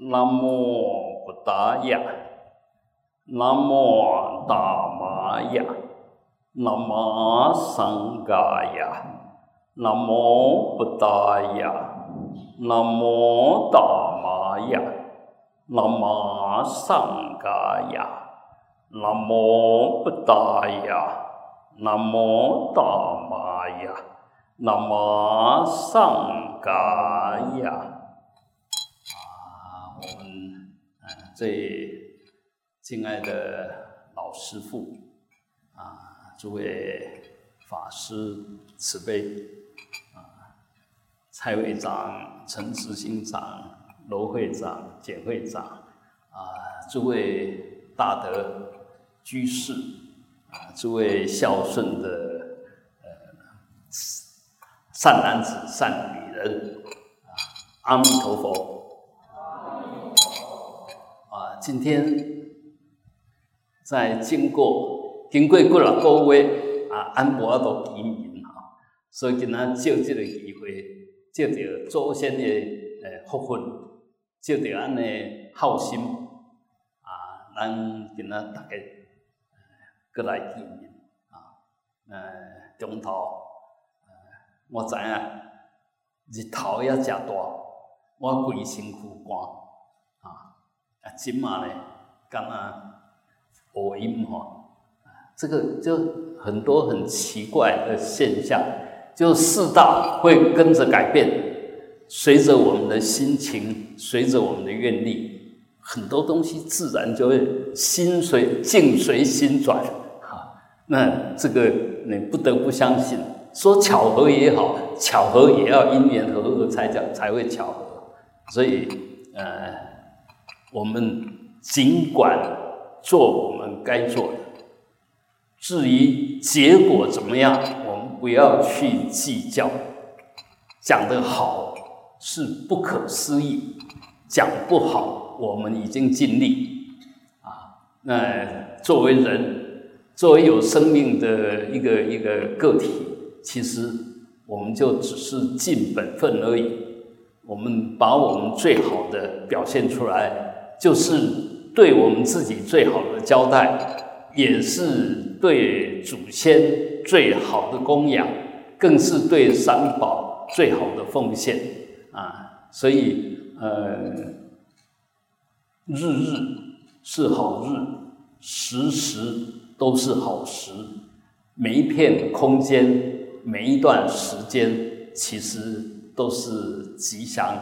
南无布达雅，南无达玛雅，南无桑嘎雅，南无布达雅，南无达玛雅，南无桑嘎雅，南无布达雅，南无达玛雅，南无桑嘎雅。最敬爱的老师傅啊，诸位法师慈悲啊，蔡会长、陈执行长、罗会长、简会长啊，诸位大德居士啊，诸位孝顺的呃善男子、善女人啊，阿弥陀佛。今天在经过经过过了各位啊，安博都移民哈，所以今仔借这个机会，借着祖先的诶福分，借着安尼好心啊，咱今仔大家过来见面啊，呃，中途呃，我知影日头也真大，我规身躯汗。啊，今嘛呢，干嘛播音哈？这个就很多很奇怪的现象，就世道会跟着改变，随着我们的心情，随着我们的愿力，很多东西自然就会心随境随心转哈。那这个你不得不相信，说巧合也好，巧合也要因缘和合才叫才会巧合。所以呃。我们尽管做我们该做的，至于结果怎么样，我们不要去计较。讲得好是不可思议，讲不好，我们已经尽力。啊，那作为人，作为有生命的一个一个个体，其实我们就只是尽本分而已。我们把我们最好的表现出来。就是对我们自己最好的交代，也是对祖先最好的供养，更是对三宝最好的奉献啊！所以，呃，日日是好日，时时都是好时，每一片空间，每一段时间，其实都是吉祥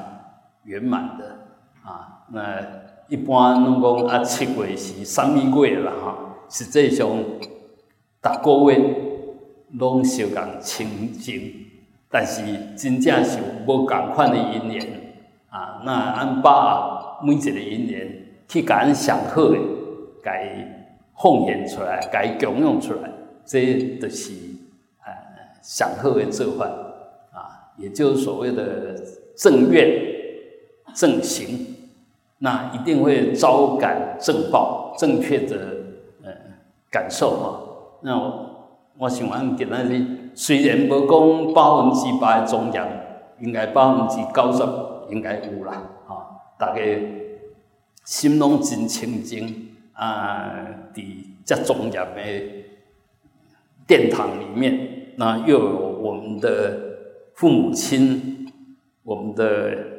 圆满的啊！那。一般拢讲啊，七月是三米月啦哈，实际上逐个月拢相共清净，但是真正是无共款的因缘啊。那按把每一个因缘去甲咱上好的，甲伊奉献出来，甲伊供养出来，这就是呃上好的做法啊，也就是所谓的正愿正行。那一定会招感正报，正确的呃感受哈。那我我想讲，今仔日虽然无讲百分之百的中奖，应该百分之九十应该有啦。哈，大家心拢真清净啊，伫这中奖的殿堂里面，那又有我们的父母亲，我们的。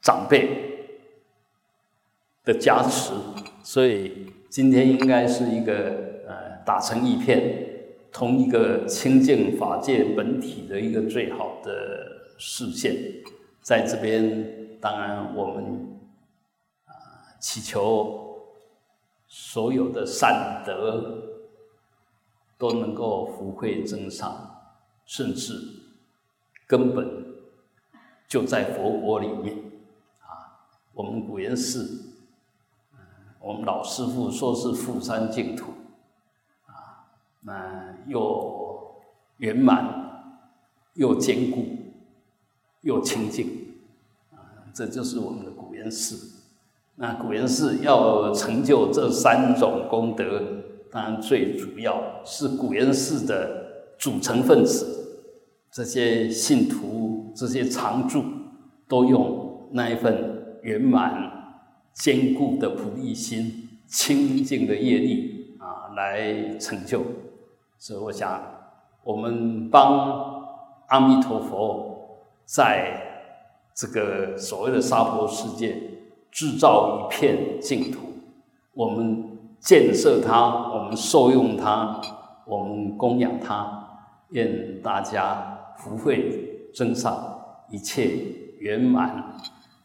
长辈的加持，所以今天应该是一个呃打成一片，同一个清净法界本体的一个最好的视线。在这边，当然我们啊祈求所有的善德都能够福慧增上，甚至根本就在佛国里面。我们古岩寺，我们老师傅说是富山净土，啊，那又圆满，又坚固，又清净，啊，这就是我们的古岩寺。那古岩寺要成就这三种功德，当然最主要是古岩寺的组成分子，这些信徒、这些常住都用那一份。圆满坚固的菩提心、清净的业力啊，来成就。所以我想，我们帮阿弥陀佛在这个所谓的娑婆世界制造一片净土，我们建设它，我们受用它，我们供养它，愿大家福慧增上，一切圆满，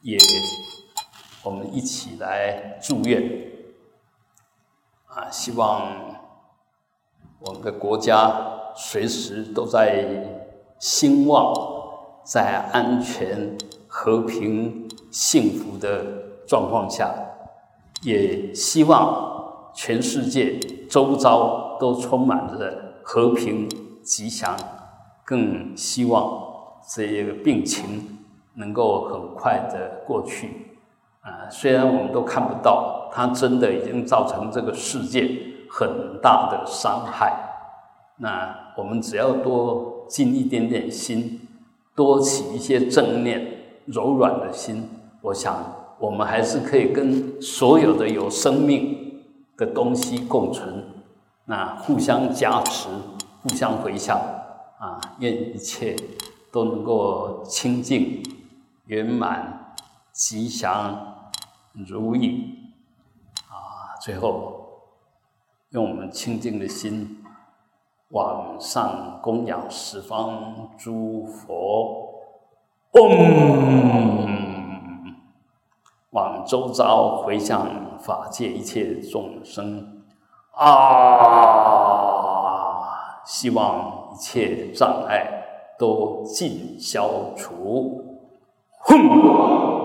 也我们一起来祝愿啊，希望。我们的国家随时都在兴旺，在安全、和平、幸福的状况下，也希望全世界周遭都充满着和平、吉祥，更希望这个病情能够很快的过去。啊，虽然我们都看不到，它真的已经造成这个世界。很大的伤害，那我们只要多尽一点点心，多起一些正念、柔软的心，我想我们还是可以跟所有的有生命的东西共存，那互相加持、互相回向，啊，愿一切都能够清净、圆满、吉祥、如意，啊，最后。用我们清净的心，往上供养十方诸佛，嗡，往周遭回向法界一切众生，啊，希望一切障碍都尽消除， 홍.